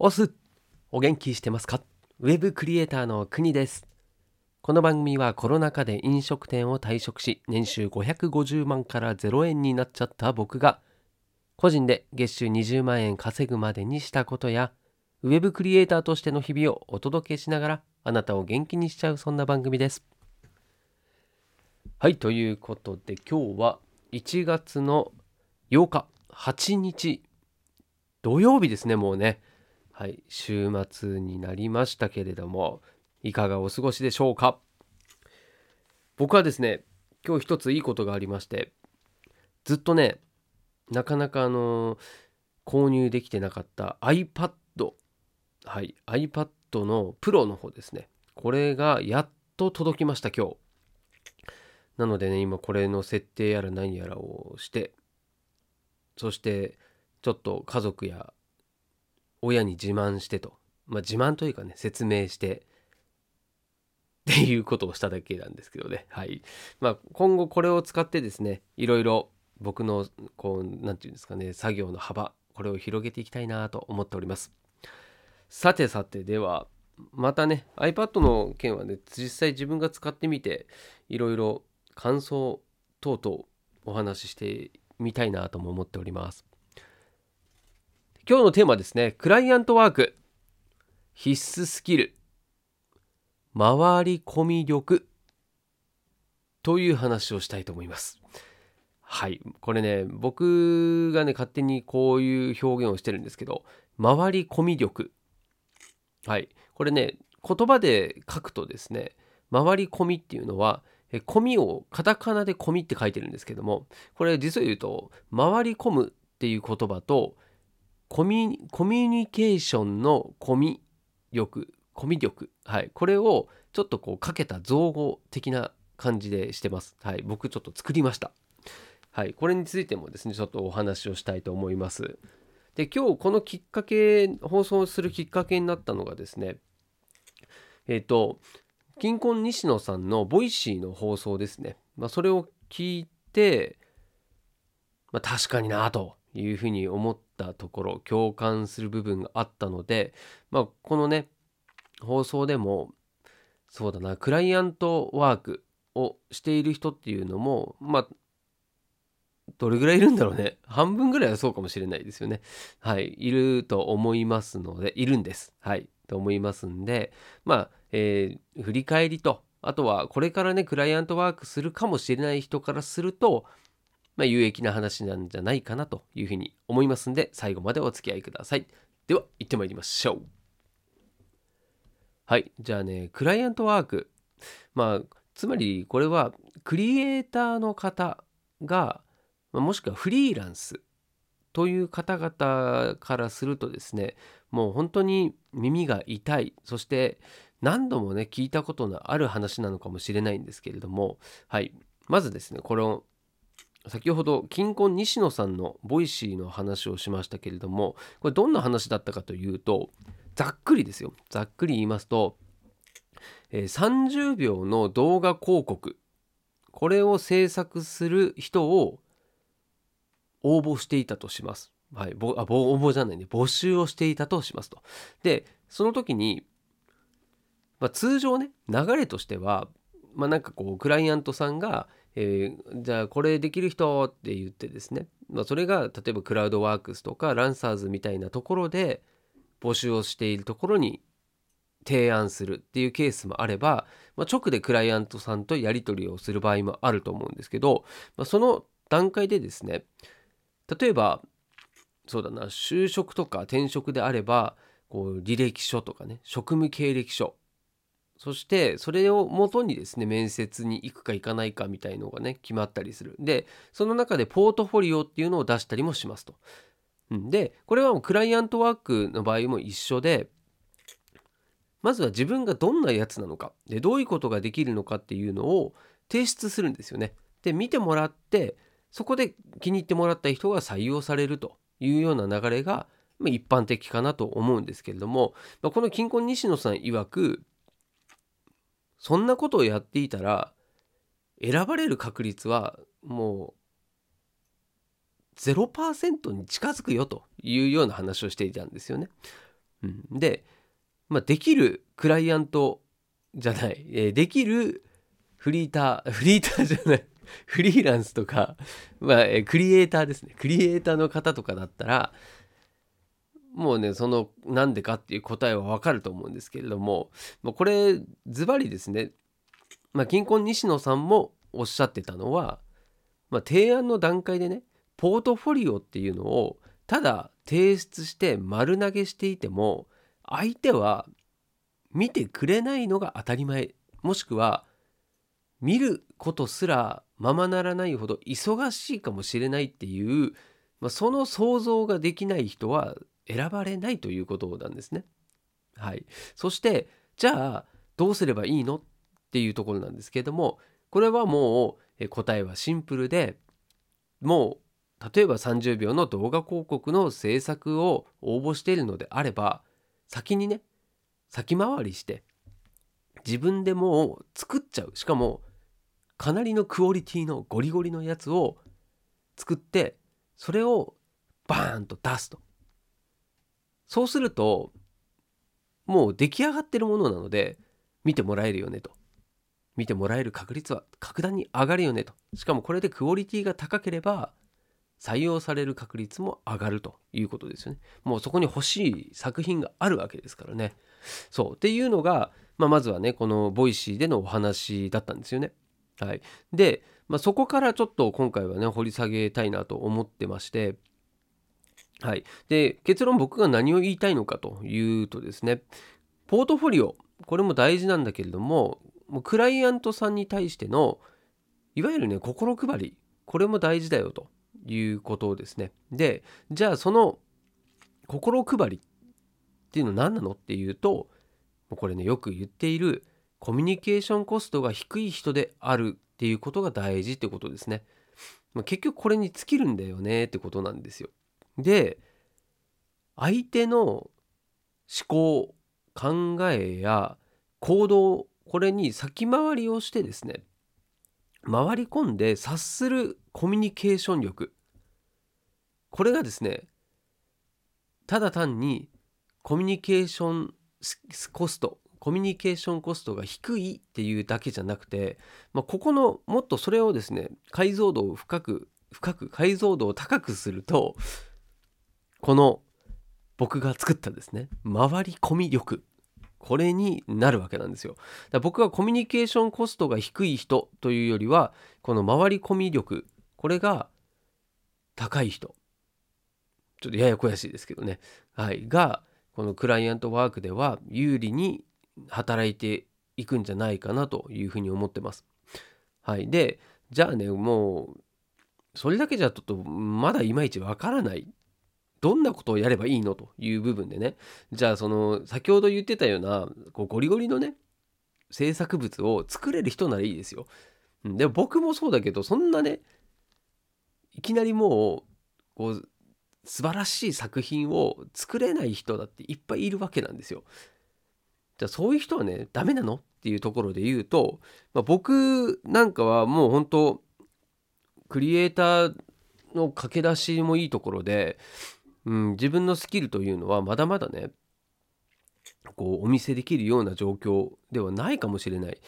オスお元気してますか？ウェブクリエイターの国です。この番組はコロナ禍で飲食店を退職し年収550万から0円になっちゃった僕が個人で月収20万円稼ぐまでにしたことやウェブクリエイターとしての日々をお届けしながらあなたを元気にしちゃうそんな番組です。はいということで今日は1月の8日8日土曜日ですねもうね。はい週末になりましたけれどもいかがお過ごしでしょうか？僕はですね今日一ついいことがありましてずっとねなかなかあの購入できてなかった iPad はい iPad の Pro の方ですね。これがやっと届きました今日。なのでね今これの設定やら何やらをしてそしてちょっと家族や親に自慢してと。まあ自慢というかね説明して。っていうことをしただけなんですけどね。はい。まあ今後これを使ってですねいろいろ僕のこう何て言うんですかね作業の幅これを広げていきたいなと思っております。さてさてではまたね iPad の件はね実際自分が使ってみていろいろ感想等々お話ししてみたいなとも思っております。今日のテーマですね。クライアントワーク。必須スキル。回り込み力。という話をしたいと思います。はい。これね僕がね勝手にこういう表現をしてるんですけど回り込み力。はい。これね言葉で書くとですね回り込みっていうのは込みをカタカナで込みって書いてるんですけどもこれ実を言うと回り込むっていう言葉とコミコミュニケーションのコミ力コミ力。はい。これをちょっとこうかけた造語的な感じでしてます。はい。僕ちょっと作りました。はい。これについてもですねちょっとお話をしたいと思います。で今日このきっかけ放送するきっかけになったのがですねえっ、ー、とキンコン西野さんの Voicy の放送ですね、まあ、それを聞いて、まあ、確かになというふうに思ったところ共感する部分があったので、まあ、このね放送でもそうだなクライアントワークをしている人っていうのもまあどれぐらいいるんだろうね。半分ぐらいはそうかもしれないですよね。はいいると思いますのでいるんです。はいと思いますんでまあ、えー、振り返りとあとはこれからねクライアントワークするかもしれない人からするとまあ、有益な話なんじゃないかなというふうに思いますんで最後までお付き合いください。では行ってまいりましょう。はい。じゃあねクライアントワーク。まあつまりこれはクリエイターの方がもしくはフリーランスという方々からするとですねもう本当に耳が痛い。そして何度もね聞いたことのある話なのかもしれないんですけれどもはい。まずですねこの先ほどキンコン西野さんの Voicy の話をしましたけれどもこれどんな話だったかというとざっくりですよざっくり言いますと、えー、30秒の動画広告これを制作する人を応募していたとします。はい、ぼあぼ応募じゃないね募集をしていたとしますと。でその時に、まあ、通常ね流れとしてはまあなんかこうクライアントさんがえー、じゃあこれできる人って言ってですね、まあ、それが例えばクラウドワークスとかランサーズみたいなところで募集をしているところに提案するっていうケースもあれば、まあ、直でクライアントさんとやり取りをする場合もあると思うんですけど、まあ、その段階でですね例えばそうだな就職とか転職であればこう履歴書とかね職務経歴書そしてそれをもとにですね面接に行くか行かないかみたいのがね決まったりする。でその中でポートフォリオっていうのを出したりもしますと。でこれはもうクライアントワークの場合も一緒でまずは自分がどんなやつなのか。でどういうことができるのかっていうのを提出するんですよね。で見てもらってそこで気に入ってもらった人が採用されると。いうような流れが一般的かなと思うんですけれども。この金婚西野さん曰くそんなことをやっていたら選ばれる確率はもう0%に近づくよというような話をしていたんですよね。うん、で、まあ、できるクライアントじゃない、えーできるフリーター フリーターじゃないフリーランスとか、まあえークリエイターですねクリエイターの方とかだったらもうねそのなんでかっていう答えはわかると思うんですけれどももうこれズバリですね、まあ、銀行西野さんもおっしゃってたのは、まあ、提案の段階でねポートフォリオっていうのをただ提出して丸投げしていても相手は見てくれないのが当たり前。もしくは見ることすらままならないほど忙しいかもしれないっていう、まあ、その想像ができない人は選ばれないということなんですね。はい、そしてじゃあどうすればいいのっていうところなんですけれどもこれはもう答えはシンプルでもう例えば30秒の動画広告の制作を応募しているのであれば先にね先回りして自分でもう作っちゃう。しかもかなりのクオリティのゴリゴリのやつを作ってそれをバーンと出すと。そうするともう出来上がってるものなので見てもらえるよねと。見てもらえる確率は格段に上がるよねと。しかもこれでクオリティが高ければ採用される確率も上がると。いうことですよね。もうそこに欲しい作品があるわけですからね。そう。っていうのが、まあ、まずはねこの Voicy でのお話だったんですよね。はい。で、まあ、そこからちょっと今回はね掘り下げたいなと思ってましてはい、で結論僕が何を言いたいのかというとですねポートフォリオこれも大事なんだけれどももうクライアントさんに対してのいわゆるね心配りこれも大事だよということですね。でじゃあその心配りっていうのは何なのっていうとこれねよく言っているコミュニケーションコストが低い人であるっていうことが大事ってことですね、ま、結局これに尽きるんだよねってことなんですよ。で相手の思考考えや行動これに先回りをしてですね回り込んで察するコミュニケーション力。これがですねただ単にコミュニケーションコストコミュニケーションコストが低いっていうだけじゃなくて、まあ、ここのもっとそれをですね解像度を深く深く解像度を高くするとこの僕が作ったですね回り込み力。これになるわけなんですよ。だから僕はコミュニケーションコストが低い人というよりはこの回り込み力。これが高い人。ちょっとややこやしいですけどね、はい、がこのクライアントワークでは有利に働いていくんじゃないかなというふうに思ってます。はい、でじゃあねもうそれだけじゃちょっとまだいまいちわからないどんなことをやればいいのという部分でねじゃあその先ほど言ってたようなこうゴリゴリのね制作物を作れる人ならいいですよ。でも僕もそうだけどそんなねいきなりもうこう素晴らしい作品を作れない人だっていっぱいいるわけなんですよ。じゃあそういう人はねダメなのっていうところで言うと、まあ、僕なんかはもう本当クリエイターの駆け出しもいいところで、うん、自分のスキルというのはまだまだねこうお見せできるような状況ではないかもしれない。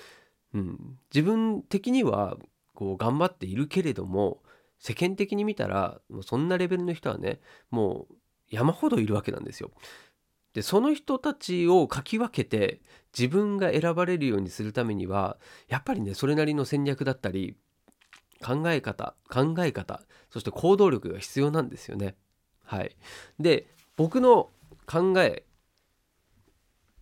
うん、自分的にはこう頑張っているけれども世間的に見たらもうそんなレベルの人はねもう山ほどいるわけなんですよ。でその人たちをかき分けて自分が選ばれるようにするためにはやっぱりねそれなりの戦略だったり考え方考え方そして行動力が必要なんですよね。はい、で僕の考え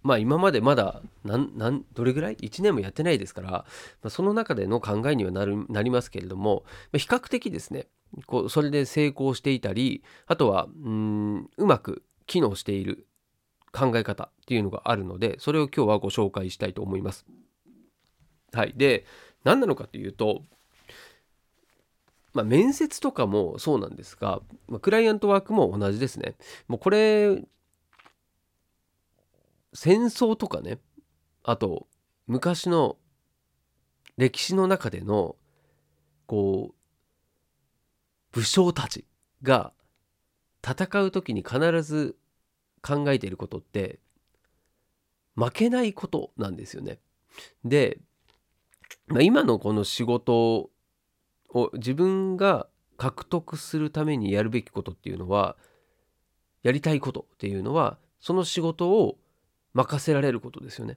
まあ今までまだなんどれぐらい？1年もやってないですから、まあ、その中での考えにはなるなりますけれども、まあ比較的ですねこうそれで成功していたりあとはうんうまく機能している考え方っていうのがあるのでそれを今日はご紹介したいと思います。はい、で何なのかというと、まあ、面接とかもそうなんですが、まあ、クライアントワークも同じですね。もうこれ戦争とかねあと昔の歴史の中でのこう武将たちが戦う時に必ず考えていることって負けないことなんですよね。で、まあ、今のこの仕事を自分が獲得するためにやるべきことっていうのはやりたいことっていうのはその仕事を任せられることですよね。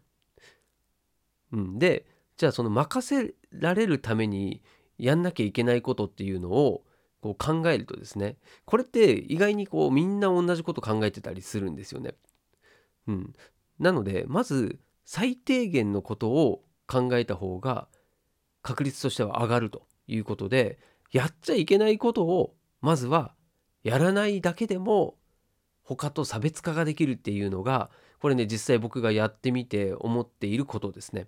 うん、でじゃあその任せられるためにやんなきゃいけないことっていうのをこう考えるとですねこれって意外にこうみんな同じこと考えてたりするんですよね。うん、なのでまず最低限のことを考えた方が確率としては上がるということでやっちゃいけないことをまずはやらないだけでも他と差別化ができるっていうのがこれね実際僕がやってみて思っていることですね。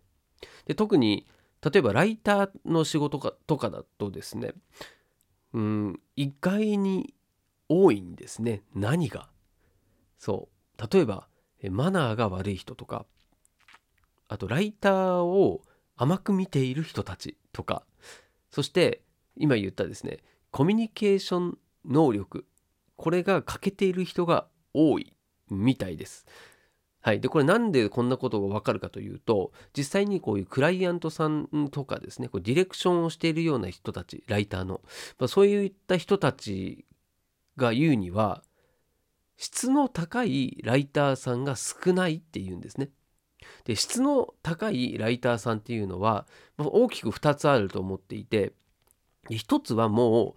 で特に例えばライターの仕事かとかだとですねうん意外に多いんですね何が？そう例えばマナーが悪い人とかあとライターを甘く見ている人たちとかそして今言ったですねコミュニケーション能力これが欠けている人が多いみたいです。はい、でこれなんでこんなことが分かるかというと実際にこういうクライアントさんとかですねこうディレクションをしているような人たちライターの、まあ、そういった人たちが言うには質の高いライターさんが少ないっていうんですね。で質の高いライターさんっていうのは、ま、大きく2つあると思っていて1つはも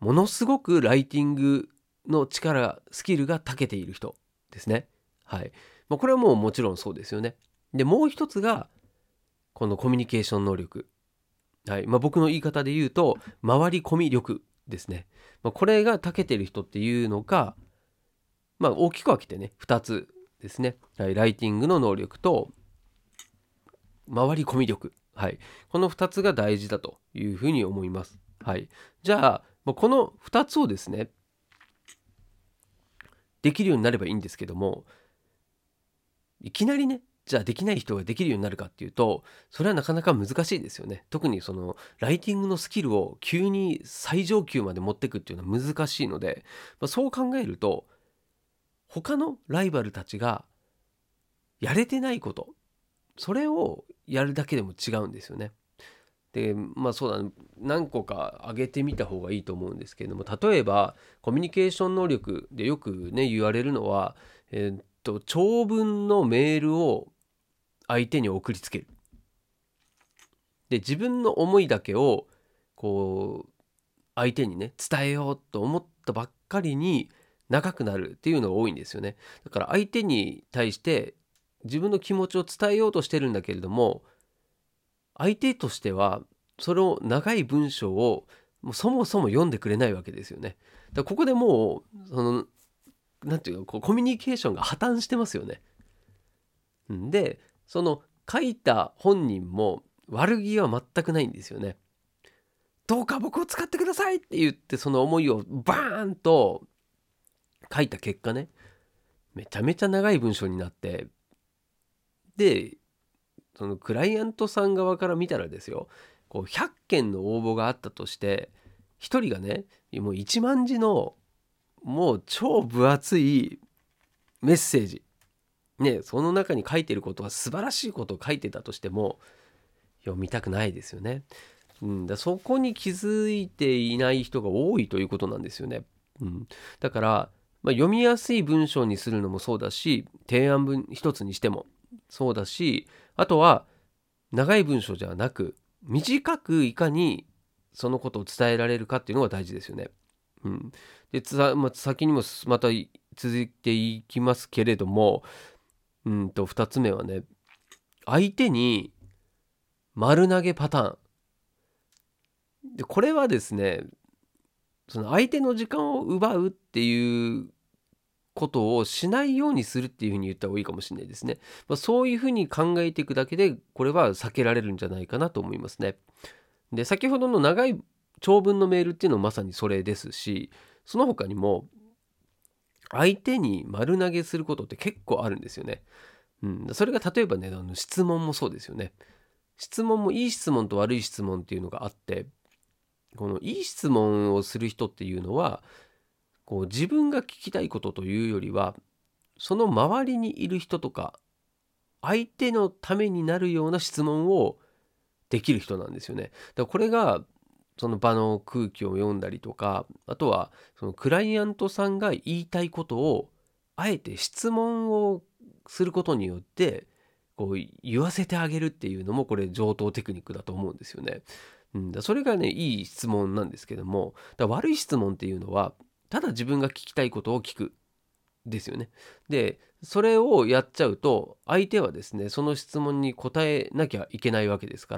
うものすごくライティングの力スキルが長けている人ですね。はい。まあ、これはもうもちろんそうですよね。でもう一つがこのコミュニケーション能力。はいまあ、僕の言い方で言うと回り込み力ですね。まあ、これが長けてる人っていうのが、まあ、大きく分けてね2つですね。はい、ライティングの能力と回り込み力。はい、この2つが大事だというふうに思います。はい、じゃあまあ、この2つをですねできるようになればいいんですけどもいきなりねじゃあできない人ができるようになるかっていうとそれはなかなか難しいですよね特にそのライティングのスキルを急に最上級まで持っていくっていうのは難しいので、まあ、そう考えると他のライバルたちがやれてないことそれをやるだけでも違うんですよね。でまあそうだ、ね、何個か挙げてみた方がいいと思うんですけれども例えばコミュニケーション能力でよくね言われるのは、えー、っと長文のメールを相手に送りつける。で自分の思いだけをこう相手にね伝えようと思ったばっかりに長くなるっていうのが多いんですよね。だから相手に対して自分の気持ちを伝えようとしてるんだけれども相手としてはその長い文章をもうそもそも読んでくれないわけですよね。だここでもうその何て言うかコミュニケーションが破綻してますよね。でその書いた本人も悪気は全くないんですよね。どうか僕を使ってくださいって言ってその思いをバーンと書いた結果ねめちゃめちゃ長い文章になってでそのクライアントさん側から見たらですよこう100件の応募があったとして1人がねもう1万字のもう超分厚いメッセージねその中に書いてることは素晴らしいことを書いてたとしても読みたくないですよね。うん、だそこに気づいていない人が多いということなんですよね。うん、だから、まあ、読みやすい文章にするのもそうだし提案文一つにしてもそうだしあとは長い文章じゃなく短くいかにそのことを伝えられるかっていうのが大事ですよね。うん、でまあ、先にもまた続いていきますけれどもうんと2つ目はね相手に丸投げパターンでこれはですねその相手の時間を奪うっていうことをしないようにするっていうふうに言った方がいいかもしれないですね。まあ、そういうふうに考えていくだけでこれは避けられるんじゃないかなと思いますね。で先ほどの長い長文のメールっていうのはまさにそれですしその他にも相手に丸投げすることって結構あるんですよね。うん、それが例えばねあの質問もそうですよね。質問もいい質問と悪い質問っていうのがあってこのいい質問をする人っていうのはこう自分が聞きたいことというよりはその周りにいる人とか相手のためになるような質問をできる人なんですよね。だからこれがその場の空気を読んだりとかあとはそのクライアントさんが言いたいことをあえて質問をすることによってこう言わせてあげるっていうのもこれ上等テクニックだと思うんですよね。うん、だそれがねいい質問なんですけどもだ悪い質問っていうのはただ自分が聞きたいことを聞くですよね。でそれをやっちゃうと相手はですねその質問に答えなきゃいけないわけですか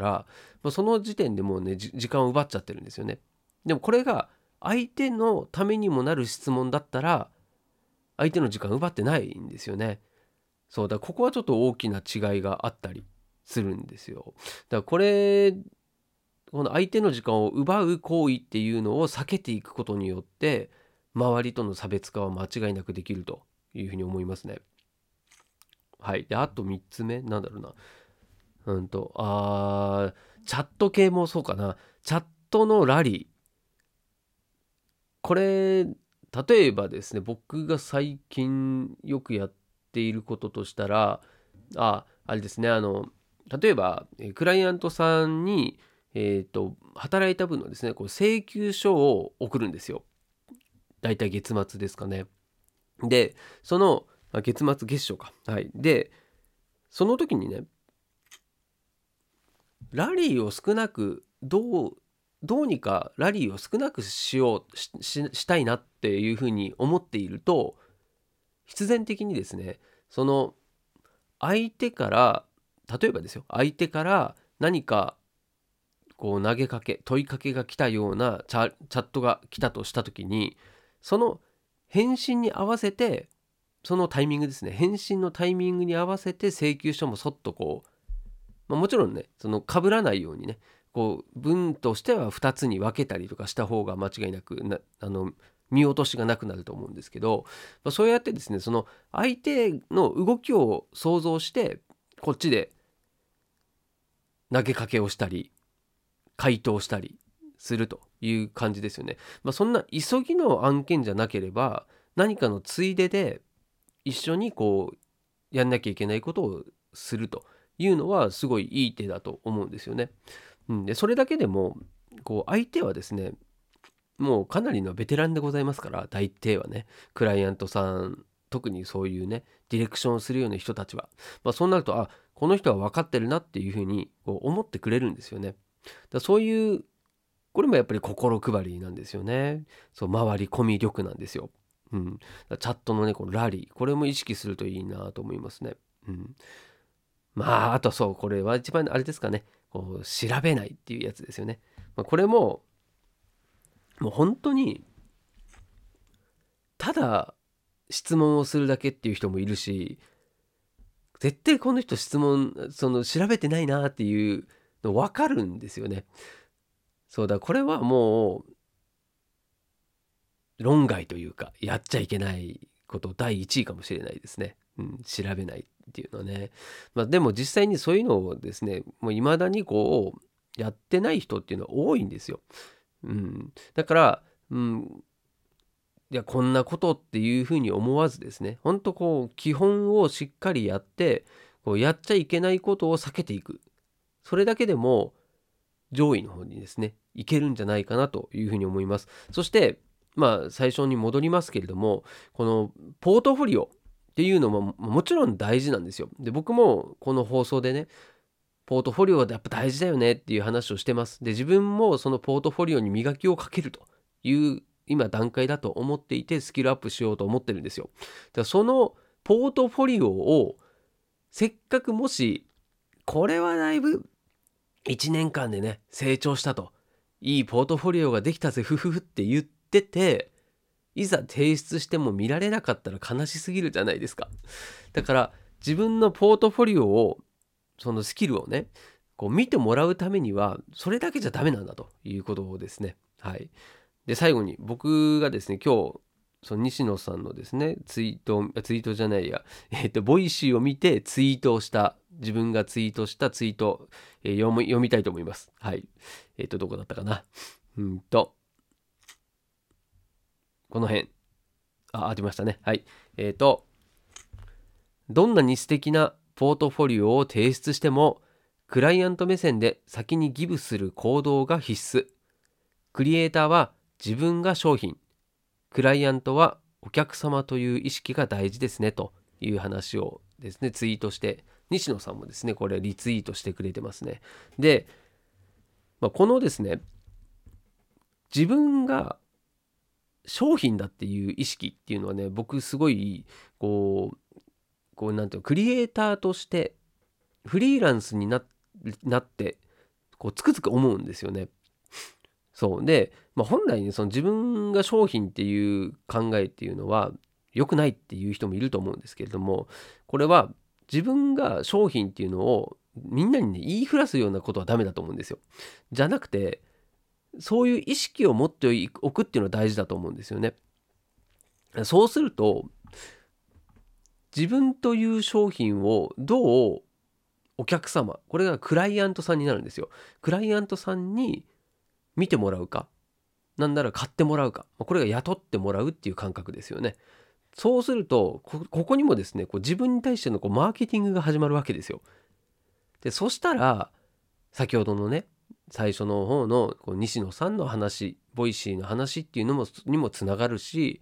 ら、その時点でもうね時間を奪っちゃってるんですよね。でもこれが相手のためにもなる質問だったら相手の時間奪ってないんですよね。そうだここはちょっと大きな違いがあったりするんですよ。だからこれこの相手の時間を奪う行為っていうのを避けていくことによって周りとの差別化は間違いなくできるというふうに思いますね。はい。で、あと3つ目、なんだろうな。うんと、あチャット系もそうかな。チャットのラリー。これ、例えばですね、僕が最近よくやっていることとしたら、あ、あれですね、あの、例えば、クライアントさんに、えっ、ー、と、働いた分のですね、こう請求書を送るんですよ。大体月末ですかね。で、その、月末月初か。はい。で、その時にね、ラリーを少なく、どう、どうにかラリーを少なくしようししたいなっていうふうに思っていると必然的にですねその相手から例えばですよ相手から何かこう投げかけ問いかけが来たようなチャチャットが来たとした時にその返信に合わせてそのタイミングですね。返信のタイミングに合わせて請求書もそっとこう、まあ、もちろんねその被らないようにねこう文としては2つに分けたりとかした方が間違いなくなあの見落としがなくなると思うんですけど、まあ、そうやってですねその相手の動きを想像してこっちで投げかけをしたり回答したりするという感じですよね。まあ、そんな急ぎの案件じゃなければ何かのついでで一緒にこうやんなきゃいけないことをするというのはすごいいい手だと思うんですよね。うん、でそれだけでもこう相手はですねもうかなりのベテランでございますから大抵はねクライアントさん特にそういうねディレクションをするような人たちは、まあ、そうなるとあこの人は分かってるなっていうふうにこう思ってくれるんですよね。だそういうこれもやっぱり心配りなんですよね。そう回り込み力なんですよ。うん、チャットのねこのラリーこれも意識するといいなと思いますね。うん、まああとそうこれは一番あれですかねこう調べないっていうやつですよね。まあ、これももう本当にただ質問をするだけっていう人もいるし絶対この人質問その調べてないなっていう分かるんですよね。そうだこれはもう論外というかやっちゃいけないこと第1位かもしれないですね。うん、調べないっていうのね。まあ、でも実際にそういうのをですねもう未だにこうやってない人っていうのは多いんですよ。うん、だから、うん、いやこんなことっていうふうに思わずですねほんとこう基本をしっかりやってこうやっちゃいけないことを避けていくそれだけでも上位の方にですねいけるんじゃないかなというふうに思います。そしてまあ最初に戻りますけれどもこのポートフォリオっていうのももちろん大事なんですよ。で僕もこの放送でねポートフォリオがやっぱ大事だよねっていう話をしてます。で自分もそのポートフォリオに磨きをかけるという今段階だと思っていてスキルアップしようと思ってるんですよ。だからそのポートフォリオをせっかくもしこれはだいぶ1年間でね成長したと。いいポートフォリオができたぜふふふって言ってていざ提出しても見られなかったら悲しすぎるじゃないですか。だから自分のポートフォリオをそのスキルをねこう見てもらうためにはそれだけじゃダメなんだということをですね。はい。で最後に僕がですね今日その西野さんのですねツイートツイートじゃないや えっ、と Voicy を見てツイートをした自分がツイートしたツイート、えー、読み読みたいと思います。はい。えっ、ー、と、どこだったかな。うんと、この辺。あ、ありましたね。はい。えっ、ー、と、どんなに素敵なポートフォリオを提出してもクライアント目線で先にギブする行動が必須クリエイターは自分が商品クライアントはお客様という意識が大事ですねという話をですねツイートして西野さんもですねこれリツイートしてくれてますねで、まあ、このですね自分が商品だっていう意識っていうのはね僕すごいこうこうなんていうのクリエイターとしてフリーランスになってこうつくづく思うんですよね。そうで、まあ、本来ねその自分が商品っていう考えっていうのは良くないっていう人もいると思うんですけれどもこれは自分が商品っていうのをみんなにね言いふらすようなことはダメだと思うんですよ。じゃなくてそういう意識を持っておくっていうのは大事だと思うんですよね。そうすると自分という商品をどうお客様これがクライアントさんになるんですよ。クライアントさんに見てもらうかなんなら買ってもらうかこれが雇ってもらうっていう感覚ですよね。そうするとここにもですねこう自分に対してのこうマーケティングが始まるわけですよ。でそしたら先ほどのね最初の方のこう西野さんの話 Voicy の話っていうのもにもつながるし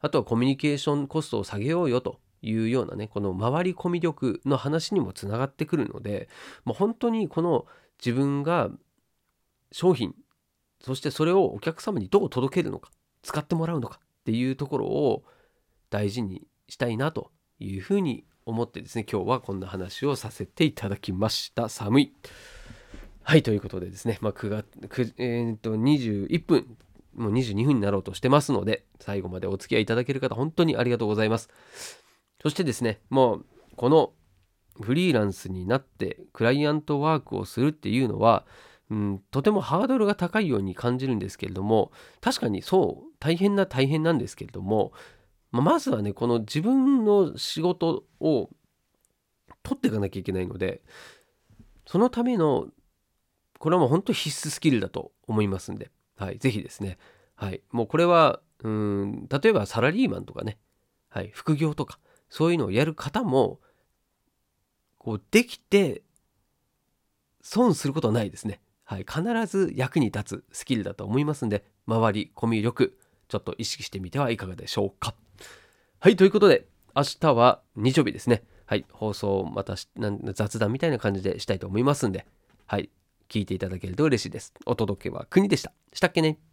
あとはコミュニケーションコストを下げようよというようなねこのまわりコミ力の話にもつながってくるのでもう本当にこの自分が商品そしてそれをお客様にどう届けるのか使ってもらうのかっていうところを大事にしたいなというふうに思ってですね今日はこんな話をさせていただきました寒いはい、ということでですね、まあ、9月、9えー、と、21分、もう22分になろうとしてますので、最後までお付き合いいただける方、本当にありがとうございます。そしてですね、もう、このフリーランスになってクライアントワークをするっていうのは、うん、とてもハードルが高いように感じるんですけれども、確かにそう、大変な大変なんですけれども、まあ、まずはね、この自分の仕事を取っていかなきゃいけないので、そのためのこれはもう本当必須スキルだと思いますんで、はい、ぜひですね、はい、もうこれは、うん、例えばサラリーマンとかね、はい、副業とか、そういうのをやる方も、こう、できて、損することはないですね。はい、必ず役に立つスキルだと思いますんで、周り、コミュ力、ちょっと意識してみてはいかがでしょうか。はい、ということで、明日は日曜日ですね。はい、放送また雑談みたいな感じでしたいと思いますんで、はい、聞いていただけると嬉しいです。お届けは国でした。したっけね